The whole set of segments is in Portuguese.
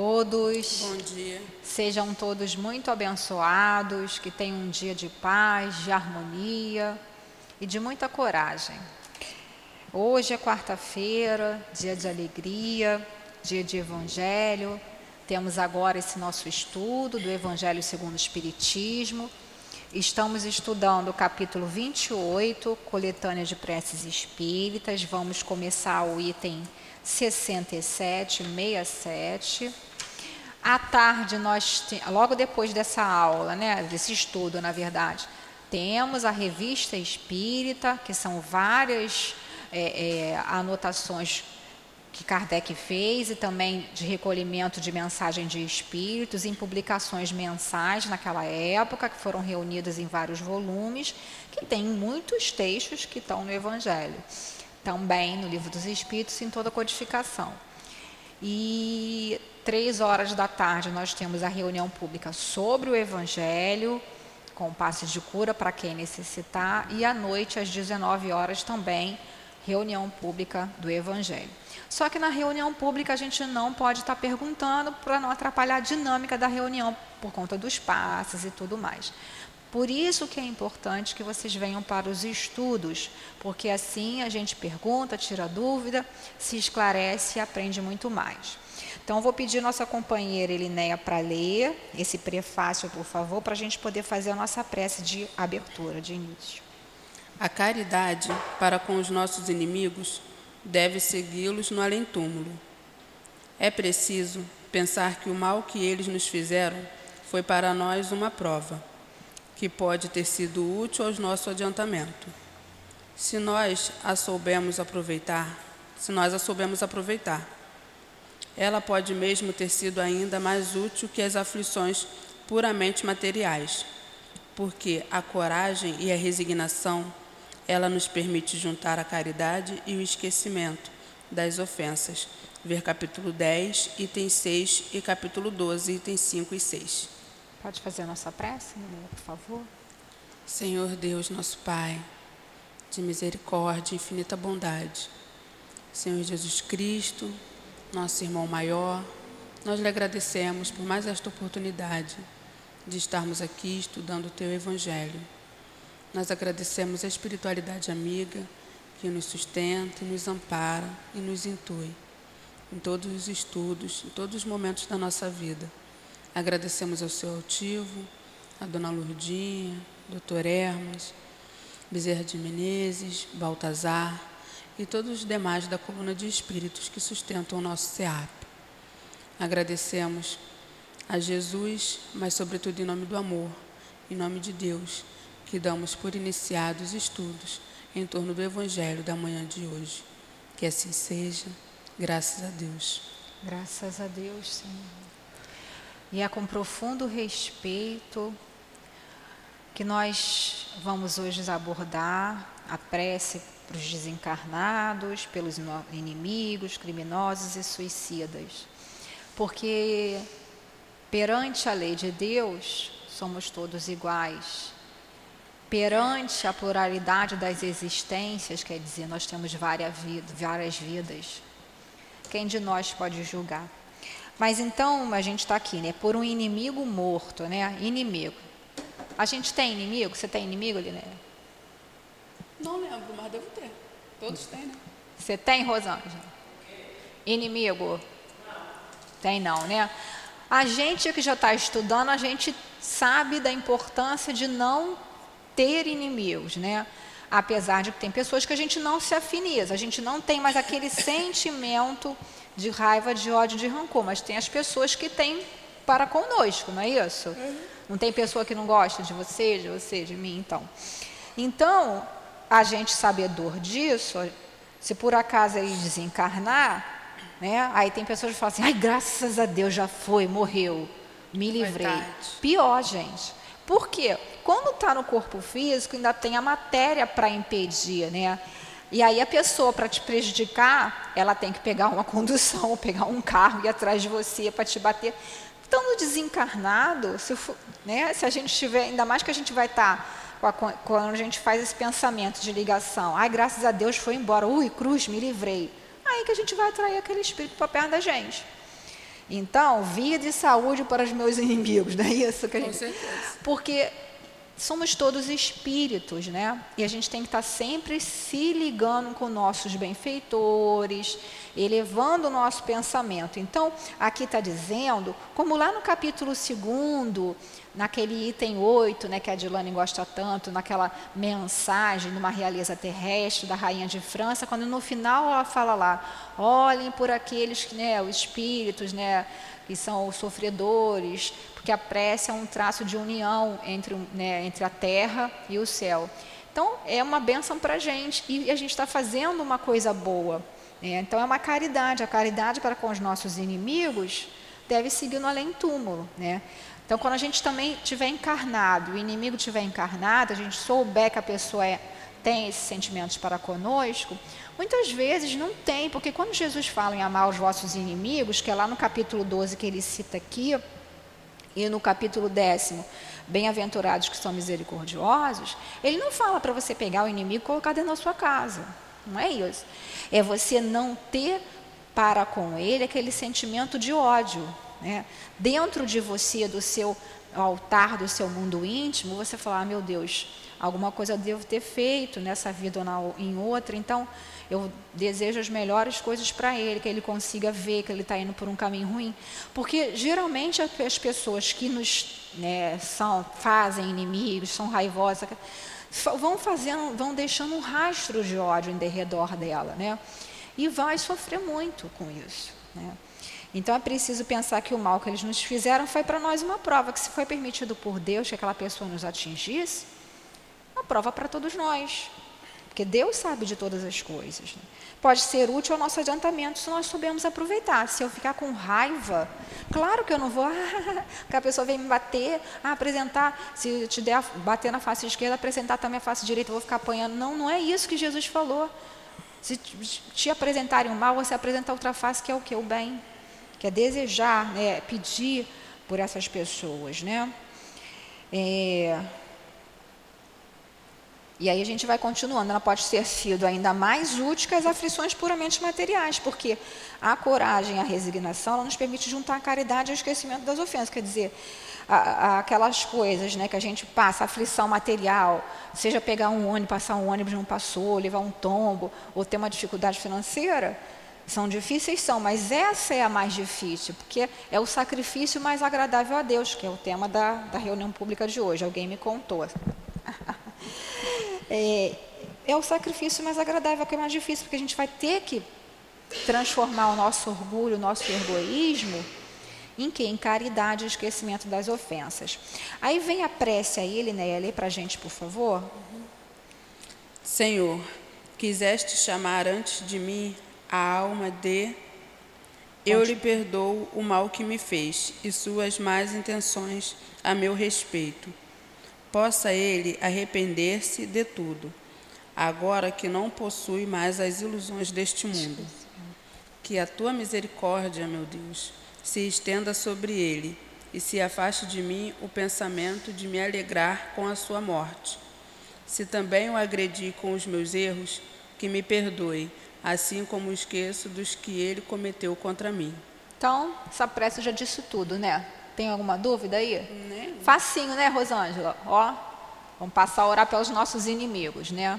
todos. Bom dia. Sejam todos muito abençoados, que tenham um dia de paz, de harmonia e de muita coragem. Hoje é quarta-feira, dia de alegria, dia de evangelho. Temos agora esse nosso estudo do Evangelho segundo o Espiritismo. Estamos estudando o capítulo 28, coletânea de preces espíritas. Vamos começar o item 67, 67. À tarde, nós, logo depois dessa aula, né, desse estudo, na verdade, temos a revista espírita, que são várias é, é, anotações que Kardec fez e também de recolhimento de mensagem de espíritos em publicações mensais naquela época, que foram reunidas em vários volumes, que tem muitos textos que estão no Evangelho, também no Livro dos Espíritos, em toda a codificação. E três horas da tarde nós temos a reunião pública sobre o Evangelho, com passes de cura para quem necessitar, e à noite, às 19 horas, também reunião pública do Evangelho. Só que na reunião pública a gente não pode estar perguntando para não atrapalhar a dinâmica da reunião, por conta dos passes e tudo mais. Por isso que é importante que vocês venham para os estudos, porque assim a gente pergunta, tira dúvida, se esclarece e aprende muito mais. Então, vou pedir nossa companheira Elinéia para ler esse prefácio, por favor, para a gente poder fazer a nossa prece de abertura, de início. A caridade para com os nossos inimigos deve segui-los no além-túmulo. É preciso pensar que o mal que eles nos fizeram foi para nós uma prova, que pode ter sido útil ao nosso adiantamento. Se nós a soubemos aproveitar, se nós a soubemos aproveitar, ela pode mesmo ter sido ainda mais útil que as aflições puramente materiais, porque a coragem e a resignação ela nos permite juntar a caridade e o esquecimento das ofensas. Ver capítulo 10, item 6 e capítulo 12, itens 5 e 6. Pode fazer a nossa prece, por favor? Senhor Deus, nosso Pai, de misericórdia e infinita bondade. Senhor Jesus Cristo, nosso irmão maior, nós lhe agradecemos por mais esta oportunidade de estarmos aqui estudando o teu Evangelho. Nós agradecemos a espiritualidade amiga que nos sustenta, nos ampara e nos intui em todos os estudos, em todos os momentos da nossa vida. Agradecemos ao seu altivo, a dona Lourdinha, doutor Hermas, Bezerra de Menezes, Baltazar, e todos os demais da coluna de espíritos que sustentam o nosso SEAP. Agradecemos a Jesus, mas sobretudo em nome do amor, em nome de Deus, que damos por iniciados os estudos em torno do Evangelho da manhã de hoje. Que assim seja, graças a Deus. Graças a Deus, Senhor. E é com profundo respeito que nós vamos hoje abordar a prece para os desencarnados, pelos inimigos, criminosos e suicidas. Porque perante a lei de Deus, somos todos iguais. Perante a pluralidade das existências, quer dizer, nós temos várias vidas. Quem de nós pode julgar? Mas então a gente está aqui, né? Por um inimigo morto, né? Inimigo. A gente tem inimigo? Você tem inimigo, Liné? Não lembro, mas devo ter. Todos têm, né? Você tem, Rosângela? Inimigo? Tem não, né? A gente que já está estudando, a gente sabe da importância de não ter inimigos, né? Apesar de que tem pessoas que a gente não se afiniza, a gente não tem mais aquele sentimento de raiva, de ódio, de rancor, mas tem as pessoas que têm para conosco, não é isso? Uhum. Não tem pessoa que não gosta de você, de você, de mim, então. Então, a gente sabedor disso, se por acaso ele desencarnar, né, aí tem pessoas que falam assim, ai, graças a Deus já foi, morreu, me livrei. Verdade. Pior, gente. Por quê? Quando está no corpo físico, ainda tem a matéria para impedir, né? E aí a pessoa, para te prejudicar, ela tem que pegar uma condução, pegar um carro e ir atrás de você para te bater. Então, no desencarnado, se, né, se a gente tiver, ainda mais que a gente vai estar tá quando a gente faz esse pensamento de ligação, ai, graças a Deus foi embora, ui, cruz, me livrei. Aí que a gente vai atrair aquele espírito para perto da gente. Então, vida e saúde para os meus inimigos, não é isso que a gente. Com certeza. Porque somos todos espíritos, né? E a gente tem que estar sempre se ligando com nossos benfeitores, elevando o nosso pensamento. Então, aqui está dizendo, como lá no capítulo 2, naquele item 8, né, que a Dilane gosta tanto, naquela mensagem numa realeza terrestre da rainha de França, quando no final ela fala lá, olhem por aqueles, né, os espíritos, né, que são os sofredores, porque a prece é um traço de união entre, né, entre a terra e o céu. Então, é uma bênção para a gente e a gente está fazendo uma coisa boa. Né? Então, é uma caridade. A caridade para com os nossos inimigos deve seguir no além-túmulo. Né? Então, quando a gente também tiver encarnado, o inimigo tiver encarnado, a gente souber que a pessoa é, tem esses sentimentos para conosco, Muitas vezes não tem, porque quando Jesus fala em amar os vossos inimigos, que é lá no capítulo 12 que ele cita aqui, e no capítulo décimo, bem-aventurados que são misericordiosos, ele não fala para você pegar o inimigo e colocar dentro da sua casa. Não é isso. É você não ter para com ele aquele sentimento de ódio. Né? Dentro de você, do seu altar, do seu mundo íntimo, você falar, ah, meu Deus, alguma coisa eu devo ter feito nessa vida ou na, em outra, então eu desejo as melhores coisas para ele, que ele consiga ver que ele está indo por um caminho ruim. Porque geralmente as pessoas que nos né, são, fazem inimigos, são raivosas, vão fazendo, vão deixando um rastro de ódio em derredor dela, né? E vai sofrer muito com isso, né? Então é preciso pensar que o mal que eles nos fizeram foi para nós uma prova, que se foi permitido por Deus que aquela pessoa nos atingisse, uma prova para todos nós. Porque Deus sabe de todas as coisas. Né? Pode ser útil ao nosso adiantamento se nós soubermos aproveitar. Se eu ficar com raiva, claro que eu não vou, que a pessoa vem me bater, ah, apresentar, se te der bater na face esquerda, apresentar também a face direita, eu vou ficar apanhando. Não, não é isso que Jesus falou. Se te apresentarem o mal, você apresenta outra face, que é o que? O bem. Que é desejar, né, pedir por essas pessoas. Né? É, e aí a gente vai continuando. Ela pode ter sido ainda mais útil que as aflições puramente materiais, porque a coragem, a resignação, ela nos permite juntar a caridade e o esquecimento das ofensas. Quer dizer, a, a, aquelas coisas né, que a gente passa, aflição material, seja pegar um ônibus, passar um ônibus não passou, levar um tombo, ou ter uma dificuldade financeira, são difíceis, são, mas essa é a mais difícil, porque é o sacrifício mais agradável a Deus, que é o tema da, da reunião pública de hoje. Alguém me contou. é, é o sacrifício mais agradável, que é mais difícil, porque a gente vai ter que transformar o nosso orgulho, o nosso egoísmo em que? Em caridade e esquecimento das ofensas. Aí vem a prece aí, Linéia, lê para a gente, por favor. Senhor, quiseste chamar antes de mim a alma de... Eu lhe perdoo o mal que me fez e suas más intenções a meu respeito possa ele arrepender-se de tudo, agora que não possui mais as ilusões deste mundo. Que a tua misericórdia, meu Deus, se estenda sobre ele e se afaste de mim o pensamento de me alegrar com a sua morte. Se também o agredi com os meus erros, que me perdoe, assim como esqueço dos que ele cometeu contra mim. Então, essa prece já disse tudo, né? Tem alguma dúvida aí? Nem. Facinho, né, Rosângela? Ó, vamos passar a orar pelos nossos inimigos, né?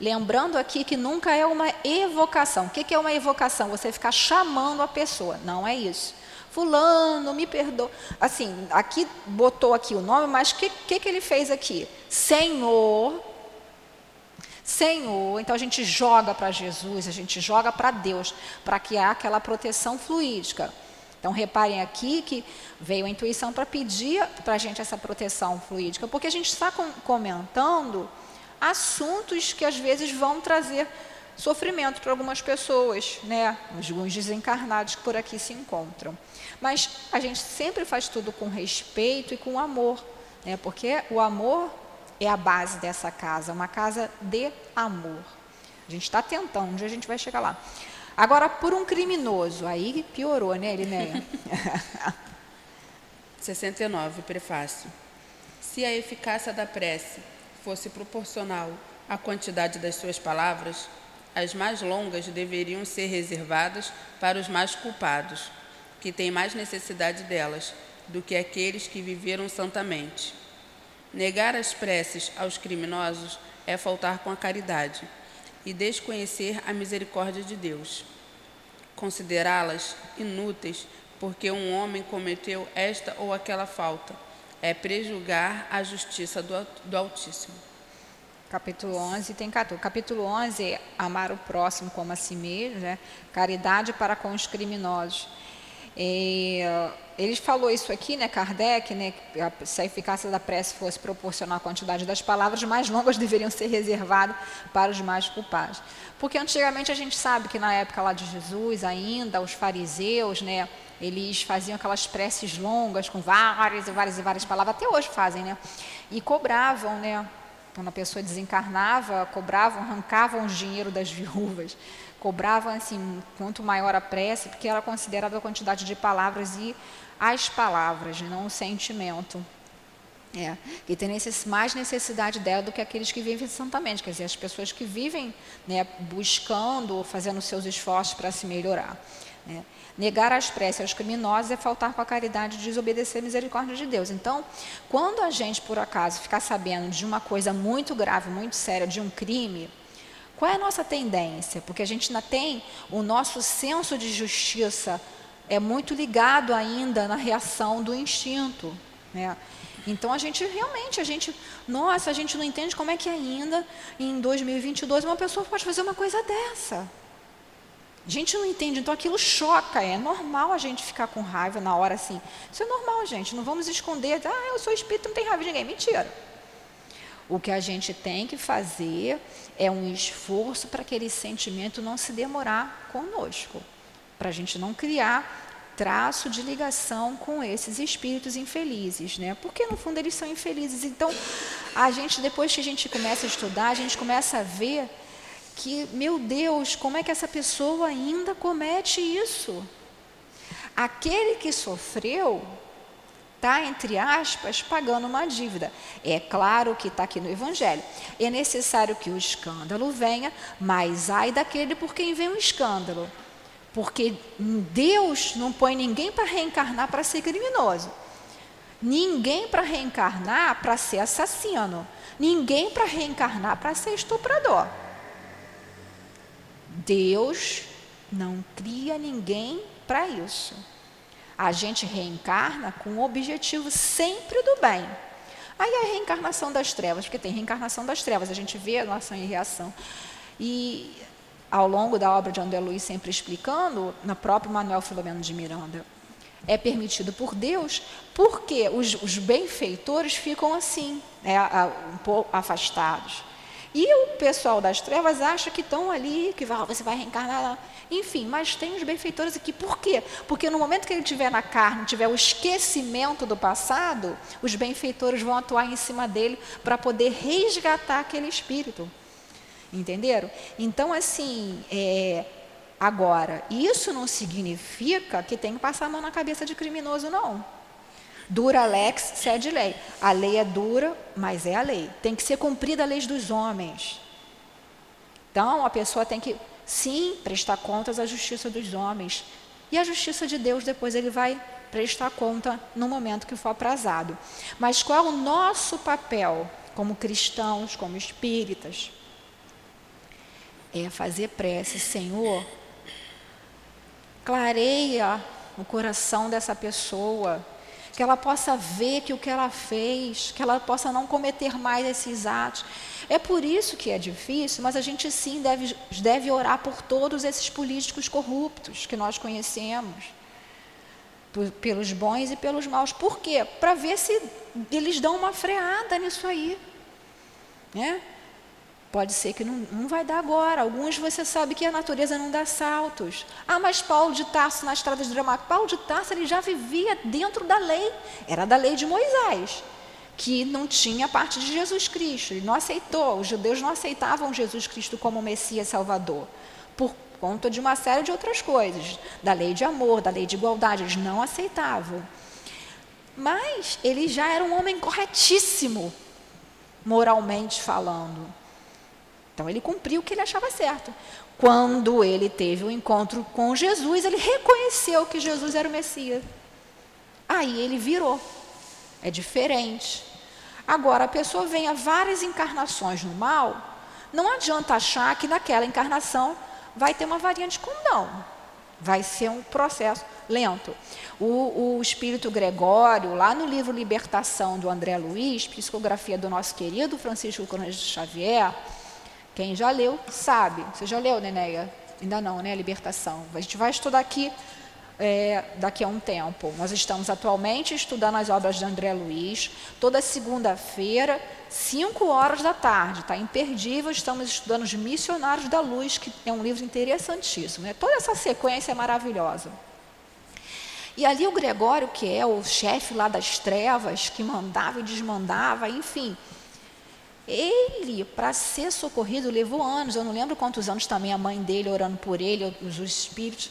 Lembrando aqui que nunca é uma evocação. O que é uma evocação? Você ficar chamando a pessoa. Não é isso. Fulano, me perdoa. Assim, aqui botou aqui o nome, mas o que, que, que ele fez aqui? Senhor, Senhor, então a gente joga para Jesus, a gente joga para Deus, para que há aquela proteção fluídica. Então, reparem aqui que veio a intuição para pedir para a gente essa proteção fluídica, porque a gente está comentando assuntos que às vezes vão trazer sofrimento para algumas pessoas, né? alguns desencarnados que por aqui se encontram. Mas a gente sempre faz tudo com respeito e com amor, né? porque o amor é a base dessa casa, uma casa de amor. A gente está tentando, um dia a gente vai chegar lá. Agora, por um criminoso, aí piorou, né, Elinéia? 69, prefácio. Se a eficácia da prece fosse proporcional à quantidade das suas palavras, as mais longas deveriam ser reservadas para os mais culpados. que têm mais necessidade delas do que aqueles que viveram santamente. Negar as preces aos criminosos é faltar com a caridade e desconhecer a misericórdia de Deus. Considerá-las inúteis porque um homem cometeu esta ou aquela falta é prejulgar a justiça do, do Altíssimo. Capítulo 11 tem 14. Capítulo 11 é amar o próximo como a si mesmo, né? caridade para com os criminosos. E, ele falou isso aqui, né, Kardec, né, se a eficácia da prece fosse proporcional à quantidade das palavras, mais longas deveriam ser reservadas para os mais culpados. Porque antigamente a gente sabe que na época lá de Jesus, ainda os fariseus, né, eles faziam aquelas preces longas com várias e várias e várias palavras, até hoje fazem, né? E cobravam, né? Quando a pessoa desencarnava, cobravam, arrancavam o dinheiro das viúvas cobravam assim, quanto maior a prece, porque era considerada a quantidade de palavras e as palavras, não o sentimento. É, e tem mais necessidade dela do que aqueles que vivem santamente, quer dizer, as pessoas que vivem né, buscando, fazendo seus esforços para se melhorar. Né. Negar as preces aos criminosos é faltar com a caridade e desobedecer a misericórdia de Deus. Então, quando a gente, por acaso, ficar sabendo de uma coisa muito grave, muito séria, de um crime, qual é a nossa tendência? Porque a gente ainda tem o nosso senso de justiça é muito ligado ainda na reação do instinto, né? Então a gente realmente, a gente, nossa, a gente não entende como é que ainda em 2022 uma pessoa pode fazer uma coisa dessa. A gente não entende, então aquilo choca, é normal a gente ficar com raiva na hora assim. Isso é normal, gente, não vamos esconder, ah, eu sou espírito, não tem raiva de ninguém. Mentira. O que a gente tem que fazer é um esforço para aquele sentimento não se demorar conosco, para a gente não criar traço de ligação com esses espíritos infelizes, né? Porque no fundo eles são infelizes. Então, a gente depois que a gente começa a estudar, a gente começa a ver que, meu Deus, como é que essa pessoa ainda comete isso? Aquele que sofreu está, entre aspas, pagando uma dívida. É claro que está aqui no Evangelho. É necessário que o escândalo venha, mas ai daquele por quem vem o escândalo. Porque Deus não põe ninguém para reencarnar para ser criminoso. Ninguém para reencarnar para ser assassino. Ninguém para reencarnar para ser estuprador. Deus não cria ninguém para isso. A gente reencarna com o objetivo sempre do bem. Aí a reencarnação das trevas, porque tem reencarnação das trevas, a gente vê a ação e reação. E ao longo da obra de André Luiz, sempre explicando, no próprio Manuel Filomeno de Miranda, é permitido por Deus, porque os, os benfeitores ficam assim, né, um pouco afastados. E o pessoal das trevas acha que estão ali, que você vai reencarnar. Enfim, mas tem os benfeitores aqui. Por quê? Porque no momento que ele estiver na carne, tiver o esquecimento do passado, os benfeitores vão atuar em cima dele para poder resgatar aquele espírito. Entenderam? Então, assim, é, agora, isso não significa que tem que passar a mão na cabeça de criminoso, não. Dura lex, sede lei. A lei é dura, mas é a lei. Tem que ser cumprida a lei dos homens. Então, a pessoa tem que Sim, prestar contas à justiça dos homens. E a justiça de Deus depois ele vai prestar conta no momento que for aprazado. Mas qual é o nosso papel como cristãos, como espíritas? É fazer prece, Senhor, clareia o coração dessa pessoa, que ela possa ver que o que ela fez, que ela possa não cometer mais esses atos. É por isso que é difícil, mas a gente sim deve, deve orar por todos esses políticos corruptos que nós conhecemos, por, pelos bons e pelos maus. Por quê? Para ver se eles dão uma freada nisso aí. Né? Pode ser que não, não vai dar agora. Alguns você sabe que a natureza não dá saltos. Ah, mas Paulo de Tarso na estrada de Damasco. Paulo de Tarso ele já vivia dentro da lei. Era da lei de Moisés, que não tinha parte de Jesus Cristo. Ele não aceitou. Os judeus não aceitavam Jesus Cristo como Messias Salvador. Por conta de uma série de outras coisas. Da lei de amor, da lei de igualdade. Eles não aceitavam. Mas ele já era um homem corretíssimo, moralmente falando. Então ele cumpriu o que ele achava certo. Quando ele teve o um encontro com Jesus, ele reconheceu que Jesus era o Messias. Aí ele virou. É diferente. Agora, a pessoa vem a várias encarnações no mal, não adianta achar que naquela encarnação vai ter uma variante com não. Vai ser um processo lento. O, o espírito Gregório, lá no livro Libertação do André Luiz, psicografia do nosso querido Francisco Cândido Xavier, quem já leu sabe. Você já leu, Neneia? Ainda não, né? Libertação. A gente vai estudar aqui é, daqui a um tempo. Nós estamos atualmente estudando as obras de André Luiz, toda segunda-feira, 5 horas da tarde, está imperdível. Estamos estudando os Missionários da Luz, que é um livro interessantíssimo. Né? Toda essa sequência é maravilhosa. E ali o Gregório, que é o chefe lá das trevas, que mandava e desmandava, enfim, ele, para ser socorrido, levou anos. Eu não lembro quantos anos também a mãe dele orando por ele, os, os espíritos.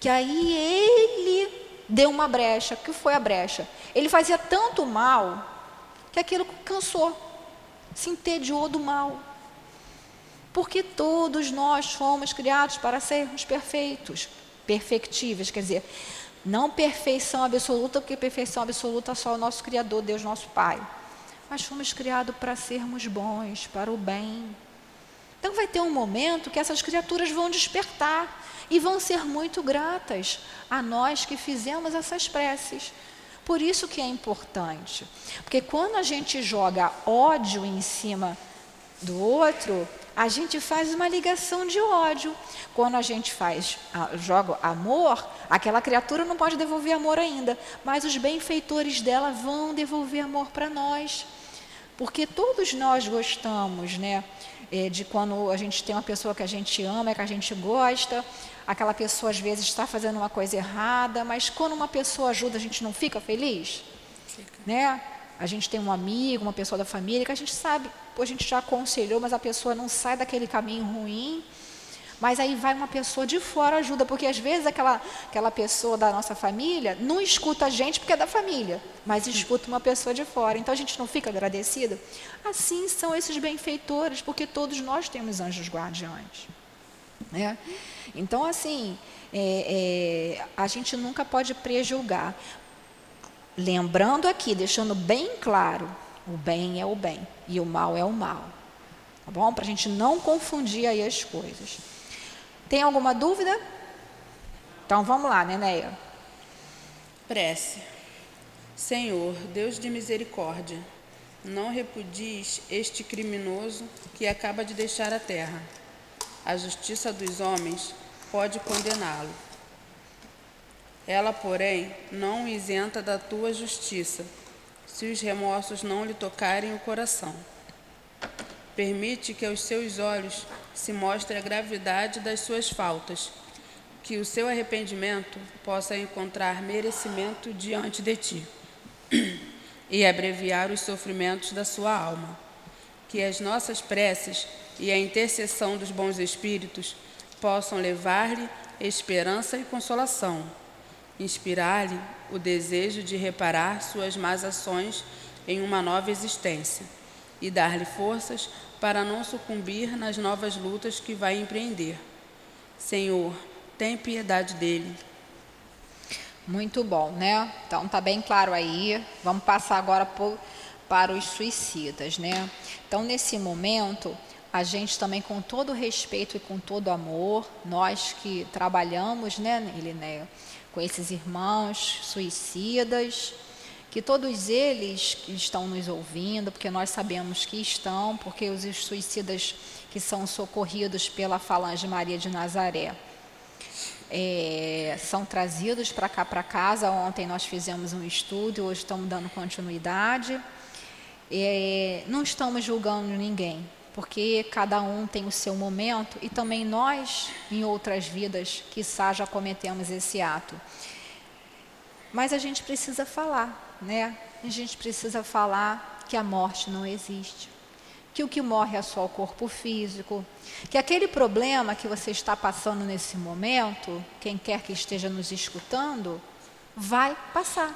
Que aí ele deu uma brecha. que foi a brecha? Ele fazia tanto mal que aquilo cansou, se entediou do mal. Porque todos nós fomos criados para sermos perfeitos, perfectíveis, quer dizer, não perfeição absoluta, porque perfeição absoluta só o nosso Criador, Deus nosso Pai mas fomos criados para sermos bons, para o bem. Então vai ter um momento que essas criaturas vão despertar e vão ser muito gratas a nós que fizemos essas preces. Por isso que é importante, porque quando a gente joga ódio em cima do outro, a gente faz uma ligação de ódio. Quando a gente faz, joga amor, aquela criatura não pode devolver amor ainda, mas os benfeitores dela vão devolver amor para nós. Porque todos nós gostamos, né? É, de quando a gente tem uma pessoa que a gente ama, que a gente gosta, aquela pessoa às vezes está fazendo uma coisa errada, mas quando uma pessoa ajuda, a gente não fica feliz? Fica. Né? A gente tem um amigo, uma pessoa da família, que a gente sabe, a gente já aconselhou, mas a pessoa não sai daquele caminho ruim. Mas aí vai uma pessoa de fora ajuda, porque às vezes aquela, aquela pessoa da nossa família não escuta a gente porque é da família, mas escuta uma pessoa de fora. Então a gente não fica agradecido. Assim são esses benfeitores, porque todos nós temos anjos guardiões. Né? Então, assim, é, é, a gente nunca pode prejulgar. Lembrando aqui, deixando bem claro, o bem é o bem e o mal é o mal. Tá bom? Para a gente não confundir aí as coisas. Tem alguma dúvida? Então vamos lá, Neneia. Prece. Senhor, Deus de misericórdia, não repudies este criminoso que acaba de deixar a terra. A justiça dos homens pode condená-lo. Ela, porém, não o isenta da tua justiça, se os remorsos não lhe tocarem o coração. Permite que aos seus olhos se mostre a gravidade das suas faltas, que o seu arrependimento possa encontrar merecimento diante de ti e abreviar os sofrimentos da sua alma. Que as nossas preces e a intercessão dos bons espíritos possam levar-lhe esperança e consolação, inspirar-lhe o desejo de reparar suas más ações em uma nova existência e dar-lhe forças para não sucumbir nas novas lutas que vai empreender. Senhor, tem piedade dele. Muito bom, né? Então tá bem claro aí. Vamos passar agora por, para os suicidas, né? Então nesse momento a gente também com todo respeito e com todo amor, nós que trabalhamos, né, Elinéia, com esses irmãos suicidas, que todos eles estão nos ouvindo, porque nós sabemos que estão, porque os suicidas que são socorridos pela Falange Maria de Nazaré é, são trazidos para cá para casa. Ontem nós fizemos um estudo, hoje estamos dando continuidade. É, não estamos julgando ninguém, porque cada um tem o seu momento e também nós, em outras vidas, quiçá já cometemos esse ato. Mas a gente precisa falar, né? A gente precisa falar que a morte não existe, que o que morre é só o corpo físico, que aquele problema que você está passando nesse momento, quem quer que esteja nos escutando, vai passar.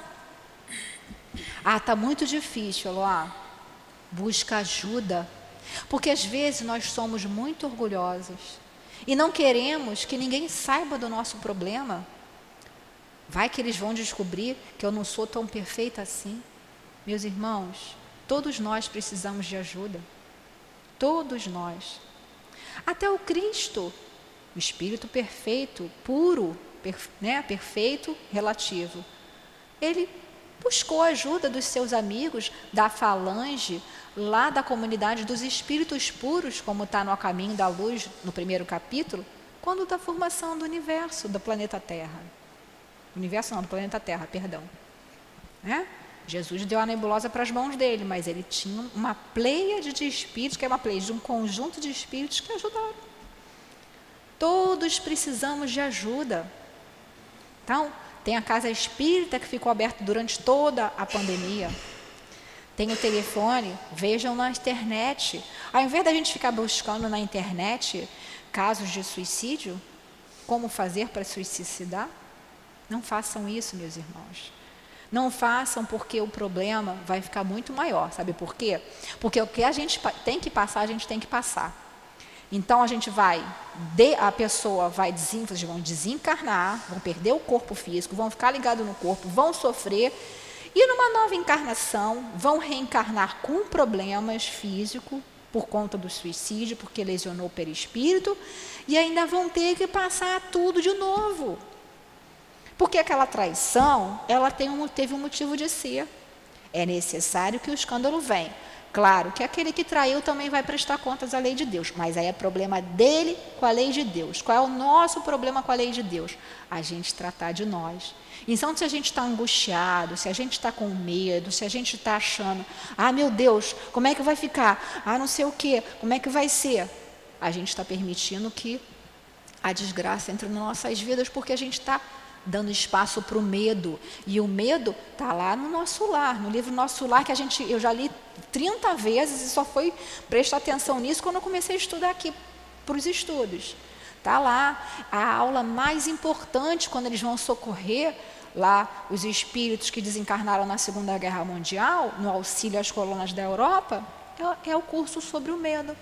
Ah, está muito difícil, Eloá. Busca ajuda. Porque às vezes nós somos muito orgulhosos e não queremos que ninguém saiba do nosso problema. Vai que eles vão descobrir que eu não sou tão perfeita assim. Meus irmãos, todos nós precisamos de ajuda. Todos nós. Até o Cristo, o Espírito perfeito, puro, né, perfeito, relativo. Ele buscou a ajuda dos seus amigos da falange, lá da comunidade dos espíritos puros, como está no A Caminho da Luz, no primeiro capítulo, quando da formação do universo, do planeta Terra. Universo não, do planeta Terra, perdão. Né? Jesus deu a nebulosa para as mãos dele, mas ele tinha uma pleia de espíritos, que é uma pleia de um conjunto de espíritos que ajudaram. Todos precisamos de ajuda. Então, tem a casa espírita que ficou aberta durante toda a pandemia. Tem o telefone, vejam na internet. Ao invés da gente ficar buscando na internet casos de suicídio, como fazer para suicidar, não façam isso, meus irmãos. Não façam porque o problema vai ficar muito maior. Sabe por quê? Porque o que a gente tem que passar, a gente tem que passar. Então a gente vai, a pessoa vai vão desencarnar, vão perder o corpo físico, vão ficar ligados no corpo, vão sofrer, e numa nova encarnação vão reencarnar com problemas físicos por conta do suicídio, porque lesionou o perispírito, e ainda vão ter que passar tudo de novo. Porque aquela traição, ela um, teve um motivo de ser. É necessário que o escândalo venha. Claro que aquele que traiu também vai prestar contas à lei de Deus, mas aí é problema dele com a lei de Deus. Qual é o nosso problema com a lei de Deus? A gente tratar de nós. Então, se a gente está angustiado, se a gente está com medo, se a gente está achando, ah, meu Deus, como é que vai ficar? Ah, não sei o quê, como é que vai ser? A gente está permitindo que a desgraça entre nas nossas vidas porque a gente está dando espaço para o medo. E o medo está lá no nosso lar, no livro Nosso Lar, que a gente, eu já li 30 vezes e só foi prestar atenção nisso quando eu comecei a estudar aqui para os estudos. Está lá a aula mais importante quando eles vão socorrer lá os espíritos que desencarnaram na Segunda Guerra Mundial, no auxílio às colunas da Europa, é, é o curso sobre o medo,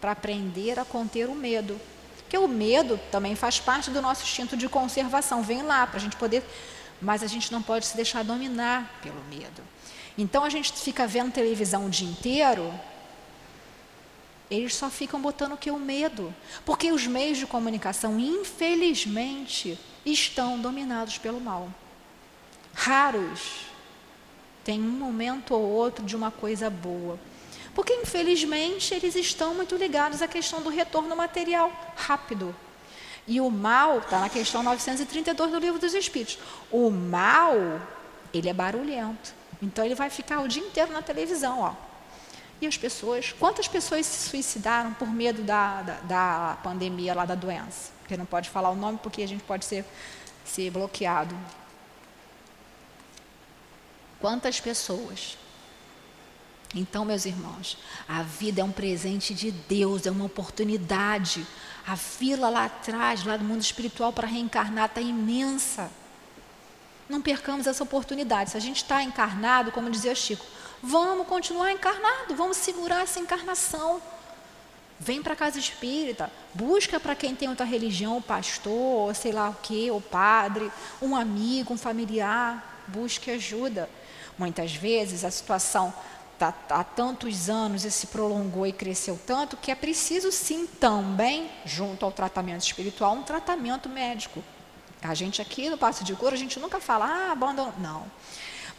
para aprender a conter o medo. Porque o medo também faz parte do nosso instinto de conservação, vem lá para a gente poder, mas a gente não pode se deixar dominar pelo medo. Então a gente fica vendo televisão o dia inteiro, eles só ficam botando que? O medo. Porque os meios de comunicação, infelizmente, estão dominados pelo mal. Raros tem um momento ou outro de uma coisa boa. Porque, infelizmente, eles estão muito ligados à questão do retorno material rápido. E o mal, está na questão 932 do Livro dos Espíritos. O mal, ele é barulhento. Então, ele vai ficar o dia inteiro na televisão. Ó. E as pessoas, quantas pessoas se suicidaram por medo da, da, da pandemia lá da doença? Porque não pode falar o nome, porque a gente pode ser, ser bloqueado. Quantas pessoas então, meus irmãos, a vida é um presente de Deus, é uma oportunidade. A fila lá atrás, lá do mundo espiritual, para reencarnar está imensa. Não percamos essa oportunidade. Se a gente está encarnado, como dizia Chico, vamos continuar encarnado, vamos segurar essa encarnação. Vem para a casa espírita, busca para quem tem outra religião, pastor, sei lá o que, o padre, um amigo, um familiar, busque ajuda. Muitas vezes a situação tá, há tantos anos e se prolongou e cresceu tanto que é preciso sim também, junto ao tratamento espiritual, um tratamento médico. A gente aqui no Passo de Cura, a gente nunca fala, ah, abandono. Não.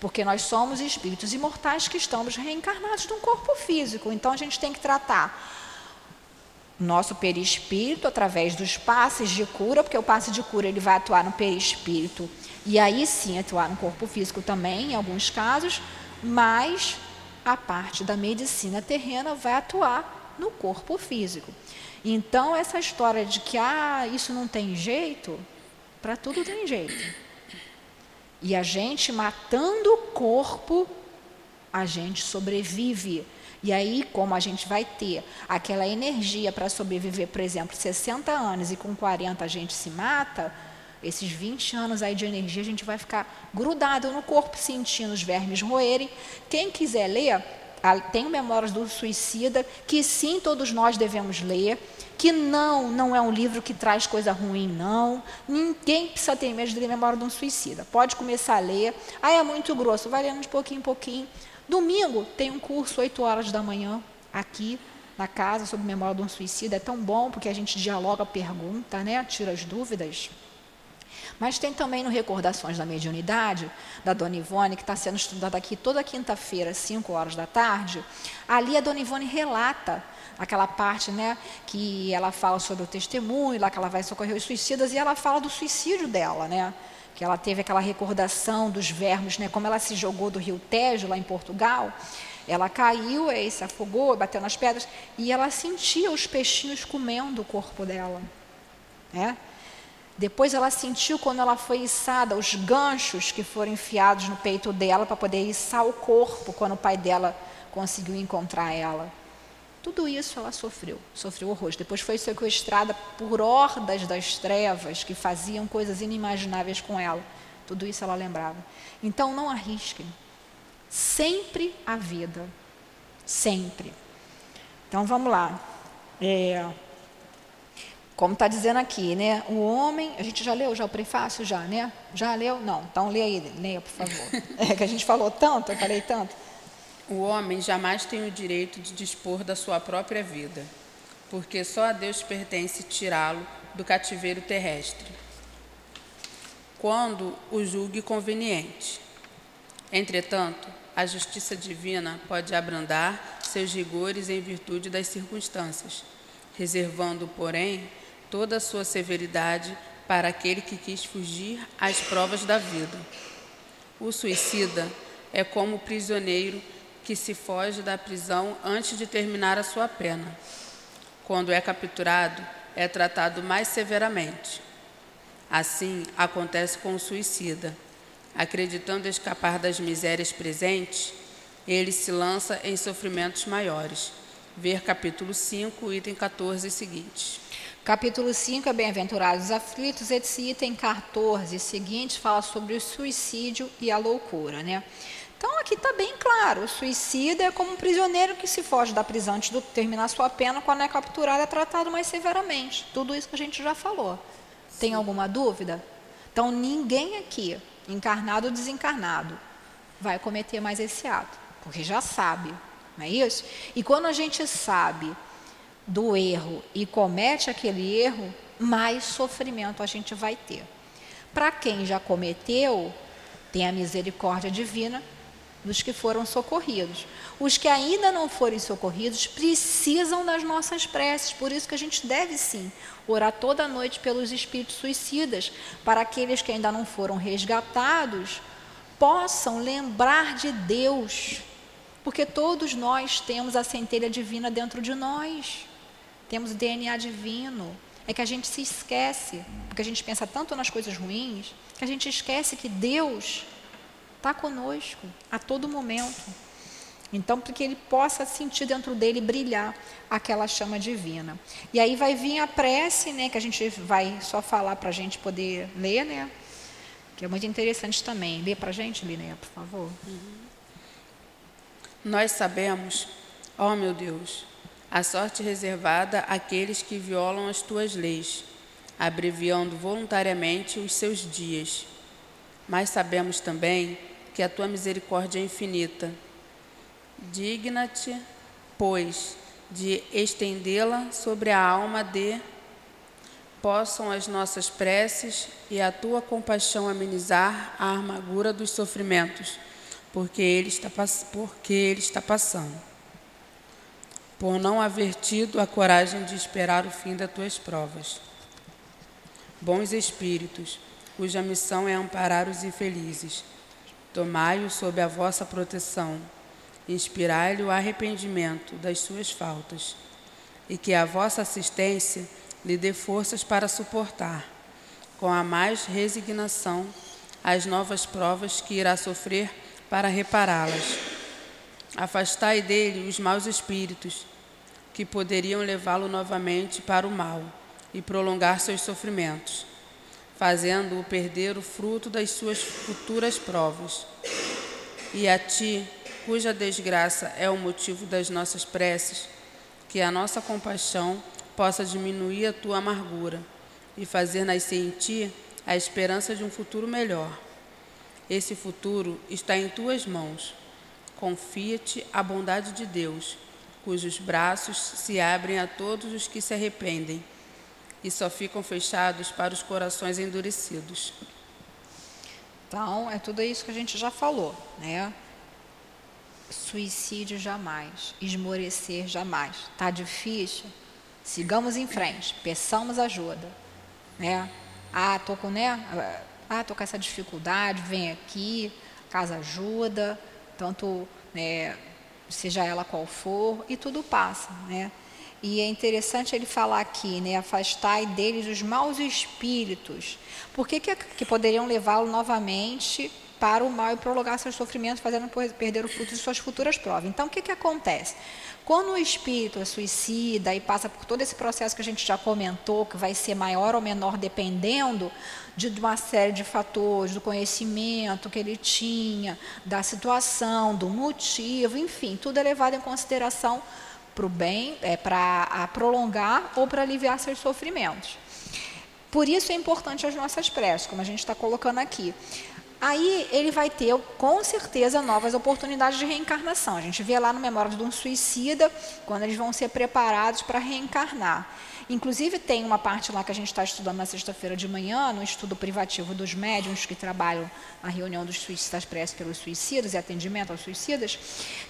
Porque nós somos espíritos imortais que estamos reencarnados num corpo físico. Então a gente tem que tratar nosso perispírito através dos passes de cura, porque o passe de cura ele vai atuar no perispírito e aí sim atuar no corpo físico também, em alguns casos, mas a parte da medicina terrena vai atuar no corpo físico. Então, essa história de que ah, isso não tem jeito, para tudo tem jeito. E a gente matando o corpo, a gente sobrevive. E aí, como a gente vai ter aquela energia para sobreviver, por exemplo, 60 anos e com 40 a gente se mata, esses 20 anos aí de energia, a gente vai ficar grudado no corpo, sentindo os vermes roerem. Quem quiser ler, tem Memórias do Suicida, que sim, todos nós devemos ler, que não, não é um livro que traz coisa ruim, não. Ninguém precisa ter medo de ler Memória de um Suicida. Pode começar a ler. Ah, é muito grosso, vai lendo de pouquinho em pouquinho. Domingo tem um curso, 8 horas da manhã, aqui na casa, sobre Memória de um Suicida. É tão bom, porque a gente dialoga, pergunta, né? tira as dúvidas. Mas tem também no Recordações da Mediunidade, da Dona Ivone, que está sendo estudada aqui toda quinta-feira, às 5 horas da tarde. Ali a Dona Ivone relata aquela parte né, que ela fala sobre o testemunho, lá que ela vai socorrer os suicidas, e ela fala do suicídio dela, né? Que ela teve aquela recordação dos vermes, né? Como ela se jogou do rio Tejo, lá em Portugal. Ela caiu, aí se afogou, bateu nas pedras, e ela sentia os peixinhos comendo o corpo dela. Né? Depois ela sentiu, quando ela foi içada, os ganchos que foram enfiados no peito dela para poder içar o corpo, quando o pai dela conseguiu encontrar ela. Tudo isso ela sofreu, sofreu horrores. Depois foi sequestrada por hordas das trevas que faziam coisas inimagináveis com ela. Tudo isso ela lembrava. Então não arrisquem. Sempre a vida. Sempre. Então vamos lá. É, como está dizendo aqui, né? O homem, a gente já leu já o prefácio já, né? Já leu? Não. Então leia aí, leia, por favor. É que a gente falou tanto, eu falei tanto. O homem jamais tem o direito de dispor da sua própria vida, porque só a Deus pertence tirá-lo do cativeiro terrestre, quando o julgue conveniente. Entretanto, a justiça divina pode abrandar seus rigores em virtude das circunstâncias, reservando, porém, toda a sua severidade para aquele que quis fugir às provas da vida. O suicida é como o prisioneiro que se foge da prisão antes de terminar a sua pena. Quando é capturado, é tratado mais severamente. Assim acontece com o suicida. Acreditando escapar das misérias presentes, ele se lança em sofrimentos maiores. Ver capítulo 5, item 14 e seguintes. Capítulo 5 é Bem-aventurados aflitos, esse item 14 seguinte fala sobre o suicídio e a loucura, né? Então aqui está bem claro, o suicida é como um prisioneiro que se foge da prisão antes de terminar sua pena, quando é capturado é tratado mais severamente. Tudo isso que a gente já falou. Sim. Tem alguma dúvida? Então ninguém aqui, encarnado ou desencarnado, vai cometer mais esse ato, porque já sabe, não é isso? E quando a gente sabe do erro e comete aquele erro, mais sofrimento a gente vai ter. Para quem já cometeu, tem a misericórdia divina dos que foram socorridos. Os que ainda não forem socorridos precisam das nossas preces, por isso que a gente deve sim orar toda noite pelos espíritos suicidas, para aqueles que ainda não foram resgatados possam lembrar de Deus, porque todos nós temos a centelha divina dentro de nós temos o DNA divino. É que a gente se esquece, porque a gente pensa tanto nas coisas ruins, que a gente esquece que Deus está conosco a todo momento. Então, para que ele possa sentir dentro dele brilhar aquela chama divina. E aí vai vir a prece, né, que a gente vai só falar para a gente poder ler, né? Que é muito interessante também. Lê para a gente, Linéia, por favor. Nós sabemos, ó oh, meu Deus, a sorte reservada àqueles que violam as tuas leis, abreviando voluntariamente os seus dias. Mas sabemos também que a tua misericórdia é infinita. Digna-te, pois, de estendê-la sobre a alma de possam as nossas preces e a tua compaixão amenizar a amargura dos sofrimentos, porque ele está, porque ele está passando por não haver tido a coragem de esperar o fim das tuas provas. Bons espíritos, cuja missão é amparar os infelizes, tomai-o sob a vossa proteção, inspirai-lhe o arrependimento das suas faltas, e que a vossa assistência lhe dê forças para suportar, com a mais resignação, as novas provas que irá sofrer para repará-las. Afastai dele os maus espíritos que poderiam levá-lo novamente para o mal e prolongar seus sofrimentos, fazendo-o perder o fruto das suas futuras provas. E a ti, cuja desgraça é o motivo das nossas preces, que a nossa compaixão possa diminuir a tua amargura e fazer nascer em ti a esperança de um futuro melhor. Esse futuro está em tuas mãos. Confia-te a bondade de Deus, cujos braços se abrem a todos os que se arrependem e só ficam fechados para os corações endurecidos. Então, é tudo isso que a gente já falou, né? Suicídio jamais, esmorecer jamais. Tá difícil? Sigamos em frente, peçamos ajuda, né? Ah, tô com, né? Ah, tô com essa dificuldade, vem aqui, casa ajuda, tanto, né, seja ela qual for, e tudo passa, né? E é interessante ele falar aqui, né? Afastai deles os maus espíritos. Por que, que, que poderiam levá-lo novamente para o mal e prolongar seus sofrimentos, fazendo perder o fruto de suas futuras provas? Então, o que, que acontece? Quando o espírito é suicida e passa por todo esse processo que a gente já comentou, que vai ser maior ou menor dependendo de uma série de fatores, do conhecimento que ele tinha, da situação, do motivo, enfim, tudo é levado em consideração para o bem, é, para prolongar ou para aliviar seus sofrimentos. Por isso é importante as nossas preces, como a gente está colocando aqui. Aí ele vai ter, com certeza, novas oportunidades de reencarnação. A gente vê lá no Memórias de um Suicida, quando eles vão ser preparados para reencarnar. Inclusive, tem uma parte lá que a gente está estudando na sexta-feira de manhã, no estudo privativo dos médiums que trabalham na reunião dos suicidas preces pelos suicidas e atendimento aos suicidas,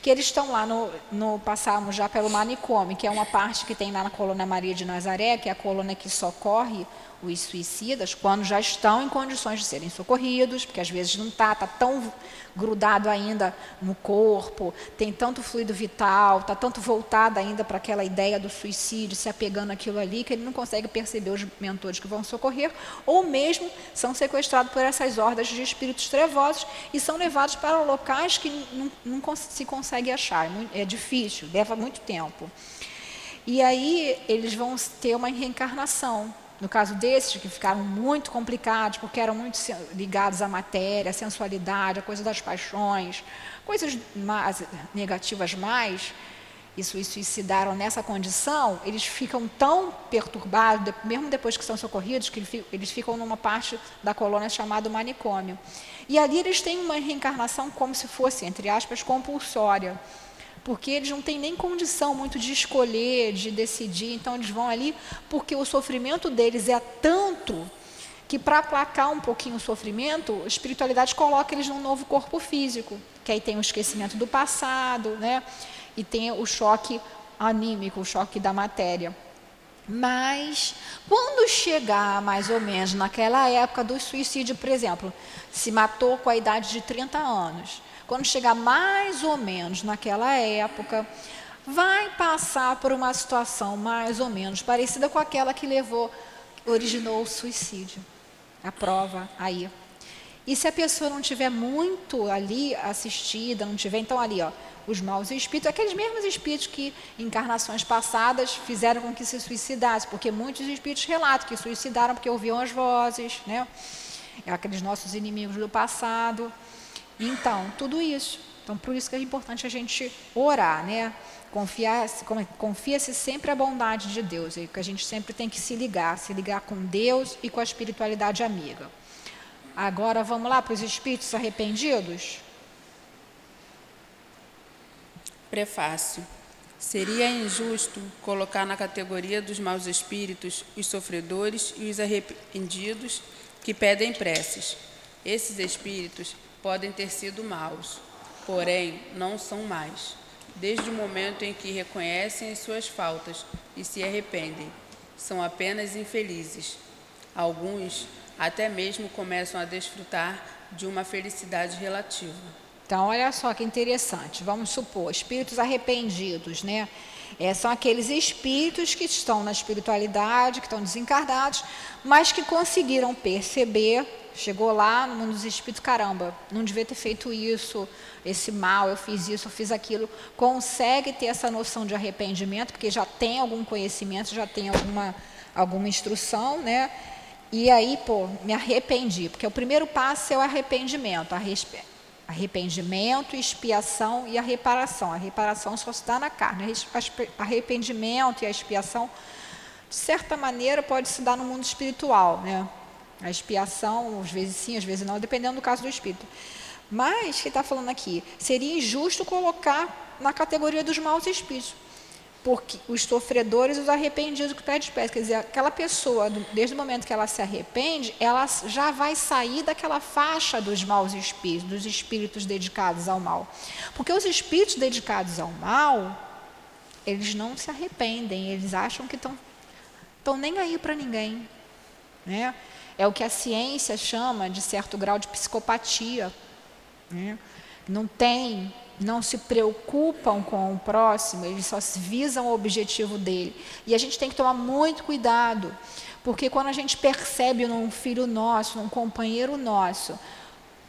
que eles estão lá no, no passamos já pelo manicômio, que é uma parte que tem lá na colônia Maria de Nazaré, que é a colônia que socorre os suicidas quando já estão em condições de serem socorridos, porque às vezes não está, está tão grudado ainda no corpo, tem tanto fluido vital, está tanto voltado ainda para aquela ideia do suicídio, se apegando àquilo ali, que ele não consegue perceber os mentores que vão socorrer, ou mesmo são sequestrados por essas hordas de espíritos trevosos e são levados para locais que não, não se consegue achar, é difícil, leva muito tempo. E aí eles vão ter uma reencarnação, no caso desses, que ficaram muito complicados, porque eram muito ligados à matéria, à sensualidade, à coisa das paixões, coisas mais, negativas mais, e se suicidaram nessa condição, eles ficam tão perturbados, mesmo depois que são socorridos, que eles ficam numa parte da colônia chamada manicômio. E ali eles têm uma reencarnação como se fosse, entre aspas, compulsória porque eles não têm nem condição muito de escolher, de decidir, então eles vão ali porque o sofrimento deles é tanto que para aplacar um pouquinho o sofrimento, a espiritualidade coloca eles num novo corpo físico, que aí tem o esquecimento do passado, né? E tem o choque anímico, o choque da matéria. Mas quando chegar mais ou menos naquela época do suicídio, por exemplo, se matou com a idade de 30 anos, quando chegar mais ou menos naquela época, vai passar por uma situação mais ou menos parecida com aquela que levou, originou o suicídio. A prova aí. E se a pessoa não tiver muito ali assistida, não tiver então ali, ó, os maus espíritos, aqueles mesmos espíritos que em encarnações passadas fizeram com que se suicidasse, porque muitos espíritos relatam que suicidaram porque ouviam as vozes, né? Aqueles nossos inimigos do passado. Então, tudo isso. Então, por isso que é importante a gente orar, né? Confiar-se confia -se sempre a bondade de Deus, e que a gente sempre tem que se ligar, se ligar com Deus e com a espiritualidade amiga. Agora vamos lá para os espíritos arrependidos? Prefácio. Seria injusto colocar na categoria dos maus espíritos os sofredores e os arrependidos que pedem preces. Esses espíritos podem ter sido maus, porém não são mais, desde o momento em que reconhecem as suas faltas e se arrependem. São apenas infelizes. Alguns até mesmo começam a desfrutar de uma felicidade relativa. Então, olha só que interessante. Vamos supor, espíritos arrependidos, né? É, são aqueles espíritos que estão na espiritualidade, que estão desencarnados, mas que conseguiram perceber Chegou lá no mundo dos espíritos, caramba, não devia ter feito isso, esse mal, eu fiz isso, eu fiz aquilo. Consegue ter essa noção de arrependimento, porque já tem algum conhecimento, já tem alguma, alguma instrução, né? E aí, pô, me arrependi, porque o primeiro passo é o arrependimento, Arrependimento, expiação e a reparação. A reparação só se dá na carne. Arrependimento e a expiação, de certa maneira, pode se dar no mundo espiritual. Né? A expiação, às vezes sim, às vezes não, dependendo do caso do espírito. Mas, que está falando aqui, seria injusto colocar na categoria dos maus espíritos porque os sofredores os arrependidos que pede pés. Quer dizer, aquela pessoa, desde o momento que ela se arrepende, ela já vai sair daquela faixa dos maus espíritos, dos espíritos dedicados ao mal. Porque os espíritos dedicados ao mal, eles não se arrependem, eles acham que estão nem aí para ninguém. Né? É o que a ciência chama de certo grau de psicopatia. Né? Não tem não se preocupam com o próximo, eles só visam o objetivo dele. E a gente tem que tomar muito cuidado, porque quando a gente percebe num filho nosso, num companheiro nosso,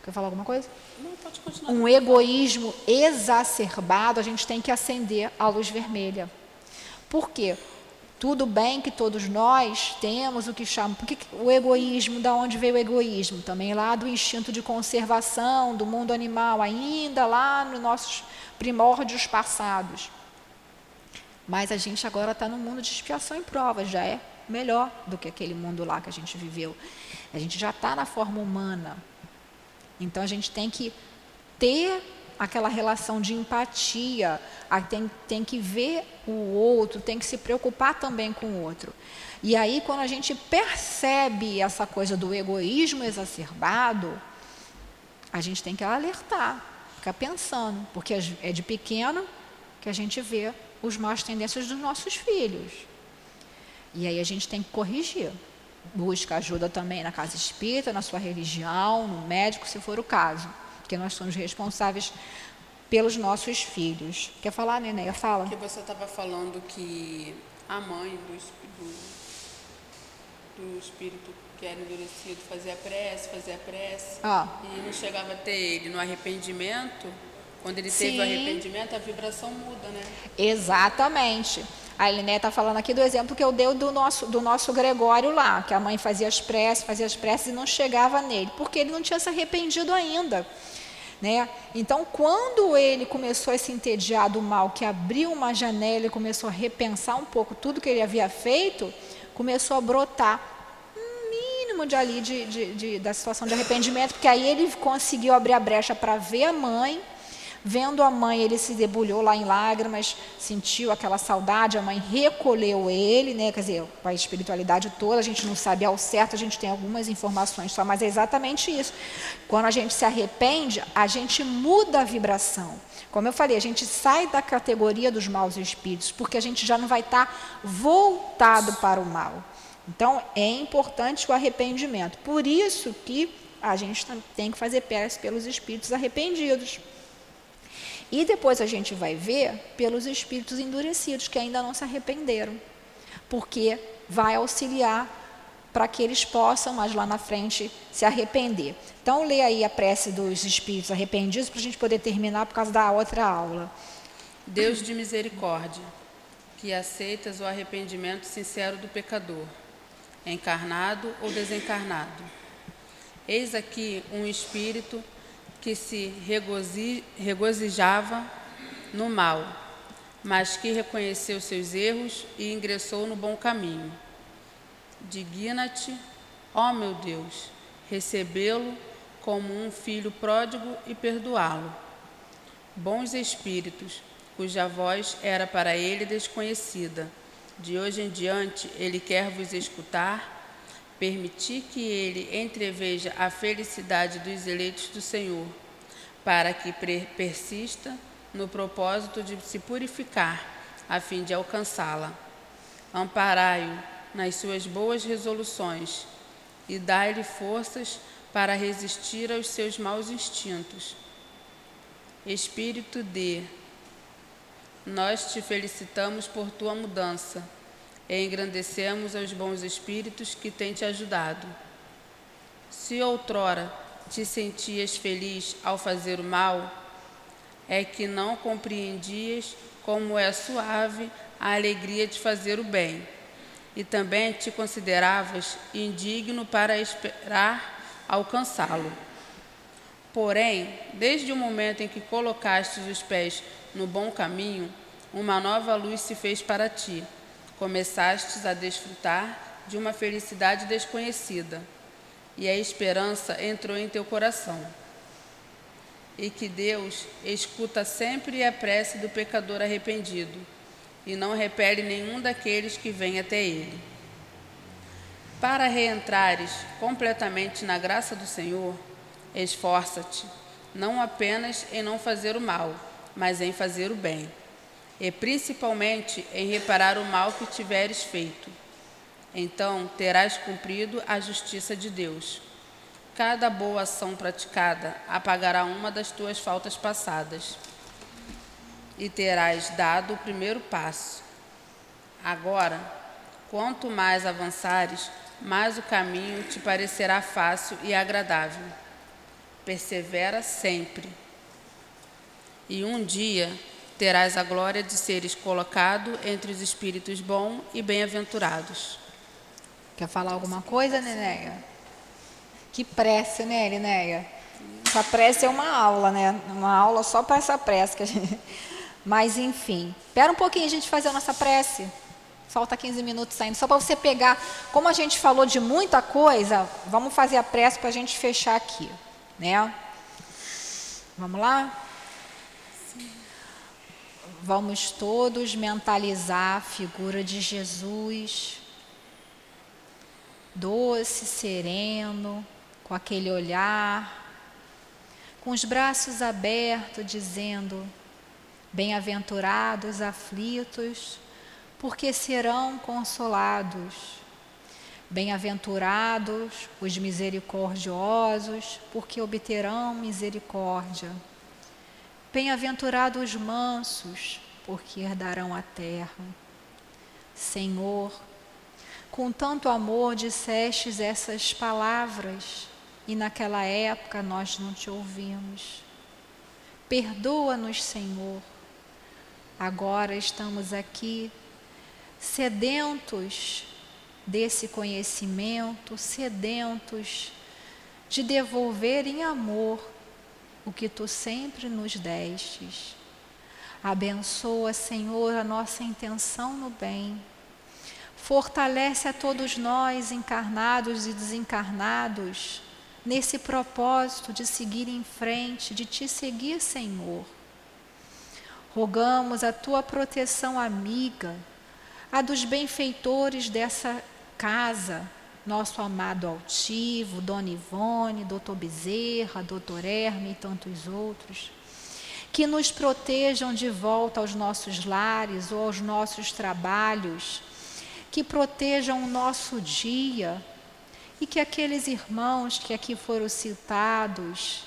quer falar alguma coisa? Não, pode continuar. Um egoísmo exacerbado, a gente tem que acender a luz vermelha. Por quê? Tudo bem que todos nós temos o que chama. Porque o egoísmo, da onde veio o egoísmo? Também lá do instinto de conservação do mundo animal, ainda lá nos nossos primórdios passados. Mas a gente agora está no mundo de expiação e prova, já é melhor do que aquele mundo lá que a gente viveu. A gente já está na forma humana. Então a gente tem que ter aquela relação de empatia, tem, tem que ver o outro, tem que se preocupar também com o outro. E aí, quando a gente percebe essa coisa do egoísmo exacerbado, a gente tem que alertar, ficar pensando, porque é de pequeno que a gente vê os más tendências dos nossos filhos. E aí a gente tem que corrigir. Busca ajuda também na casa espírita, na sua religião, no médico, se for o caso porque nós somos responsáveis pelos nossos filhos. Quer falar, Neneia? Fala. Que você estava falando que a mãe do, do, do espírito que era endurecido fazia prece, fazia prece ah. e não chegava a ter ele no arrependimento. Quando ele Sim. teve o arrependimento, a vibração muda, né? Exatamente. A Eliné está falando aqui do exemplo que eu dei do nosso, do nosso Gregório lá, que a mãe fazia as preces, fazia as preces e não chegava nele, porque ele não tinha se arrependido ainda. Né? Então, quando ele começou a se entediar do mal, que abriu uma janela e começou a repensar um pouco tudo que ele havia feito, começou a brotar um mínimo de ali de, de, de, da situação de arrependimento, porque aí ele conseguiu abrir a brecha para ver a mãe Vendo a mãe, ele se debulhou lá em lágrimas, sentiu aquela saudade, a mãe recolheu ele, né? quer dizer, a espiritualidade toda, a gente não sabe ao certo, a gente tem algumas informações só, mas é exatamente isso. Quando a gente se arrepende, a gente muda a vibração. Como eu falei, a gente sai da categoria dos maus espíritos, porque a gente já não vai estar voltado para o mal. Então, é importante o arrependimento. Por isso que a gente tem que fazer prece pelos espíritos arrependidos. E depois a gente vai ver pelos espíritos endurecidos, que ainda não se arrependeram, porque vai auxiliar para que eles possam, mais lá na frente, se arrepender. Então, lê aí a prece dos espíritos arrependidos para a gente poder terminar por causa da outra aula. Deus de misericórdia, que aceitas o arrependimento sincero do pecador, encarnado ou desencarnado. Eis aqui um espírito que se regozijava no mal, mas que reconheceu seus erros e ingressou no bom caminho. Digna-te, ó meu Deus, recebê-lo como um filho pródigo e perdoá-lo. Bons espíritos, cuja voz era para ele desconhecida, de hoje em diante ele quer vos escutar permitir que ele entreveja a felicidade dos eleitos do Senhor, para que persista no propósito de se purificar, a fim de alcançá-la. Amparai-o nas suas boas resoluções e dai-lhe forças para resistir aos seus maus instintos. Espírito de, nós te felicitamos por tua mudança engrandecemos aos bons espíritos que têm te ajudado. Se outrora te sentias feliz ao fazer o mal, é que não compreendias como é suave a alegria de fazer o bem, e também te consideravas indigno para esperar alcançá-lo. Porém, desde o momento em que colocastes os pés no bom caminho, uma nova luz se fez para ti. Começastes a desfrutar de uma felicidade desconhecida, e a esperança entrou em teu coração. E que Deus escuta sempre a prece do pecador arrependido, e não repele nenhum daqueles que vêm até ele. Para reentrares completamente na graça do Senhor, esforça-te, não apenas em não fazer o mal, mas em fazer o bem, e principalmente em reparar o mal que tiveres feito. Então terás cumprido a justiça de Deus. Cada boa ação praticada apagará uma das tuas faltas passadas e terás dado o primeiro passo. Agora, quanto mais avançares, mais o caminho te parecerá fácil e agradável. Persevera sempre. E um dia terás a glória de seres colocado entre os espíritos bons e bem-aventurados. Quer falar alguma coisa, Nenéia? Que prece, né, Nenéia? Essa prece é uma aula, né? Uma aula só para essa prece que a gente... Mas enfim, espera um pouquinho a gente fazer a nossa prece. Falta 15 minutos saindo. Só para você pegar, como a gente falou de muita coisa, vamos fazer a prece para a gente fechar aqui. Né? Vamos lá? Vamos todos mentalizar a figura de Jesus, doce, sereno, com aquele olhar, com os braços abertos, dizendo: Bem-aventurados aflitos, porque serão consolados. Bem-aventurados os misericordiosos, porque obterão misericórdia. Bem-aventurados os mansos, porque herdarão a terra. Senhor, com tanto amor dissestes essas palavras, e naquela época nós não te ouvimos. Perdoa-nos, Senhor. Agora estamos aqui sedentos desse conhecimento, sedentos de devolver em amor o que tu sempre nos destes. Abençoa, Senhor, a nossa intenção no bem. Fortalece a todos nós, encarnados e desencarnados, nesse propósito de seguir em frente, de te seguir, Senhor. Rogamos a tua proteção amiga a dos benfeitores dessa casa, nosso amado altivo, Dona Ivone, doutor Bezerra, doutor Herme e tantos outros, que nos protejam de volta aos nossos lares ou aos nossos trabalhos, que protejam o nosso dia e que aqueles irmãos que aqui foram citados,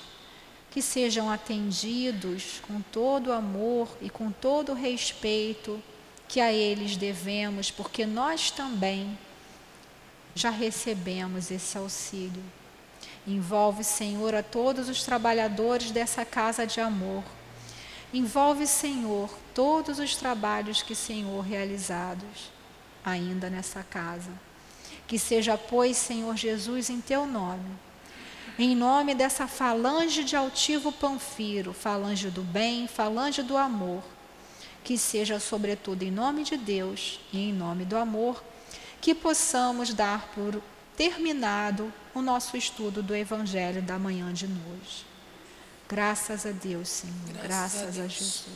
que sejam atendidos com todo amor e com todo respeito que a eles devemos, porque nós também já recebemos esse auxílio. Envolve, Senhor, a todos os trabalhadores dessa casa de amor. Envolve, Senhor, todos os trabalhos que, Senhor, realizados ainda nessa casa. Que seja, pois, Senhor Jesus, em teu nome. Em nome dessa falange de altivo Panfiro, falange do bem, falange do amor que seja, sobretudo, em nome de Deus e em nome do amor, que possamos dar por terminado o nosso estudo do Evangelho da manhã de hoje. Graças a Deus, Senhor. Graças, Graças a, a Jesus.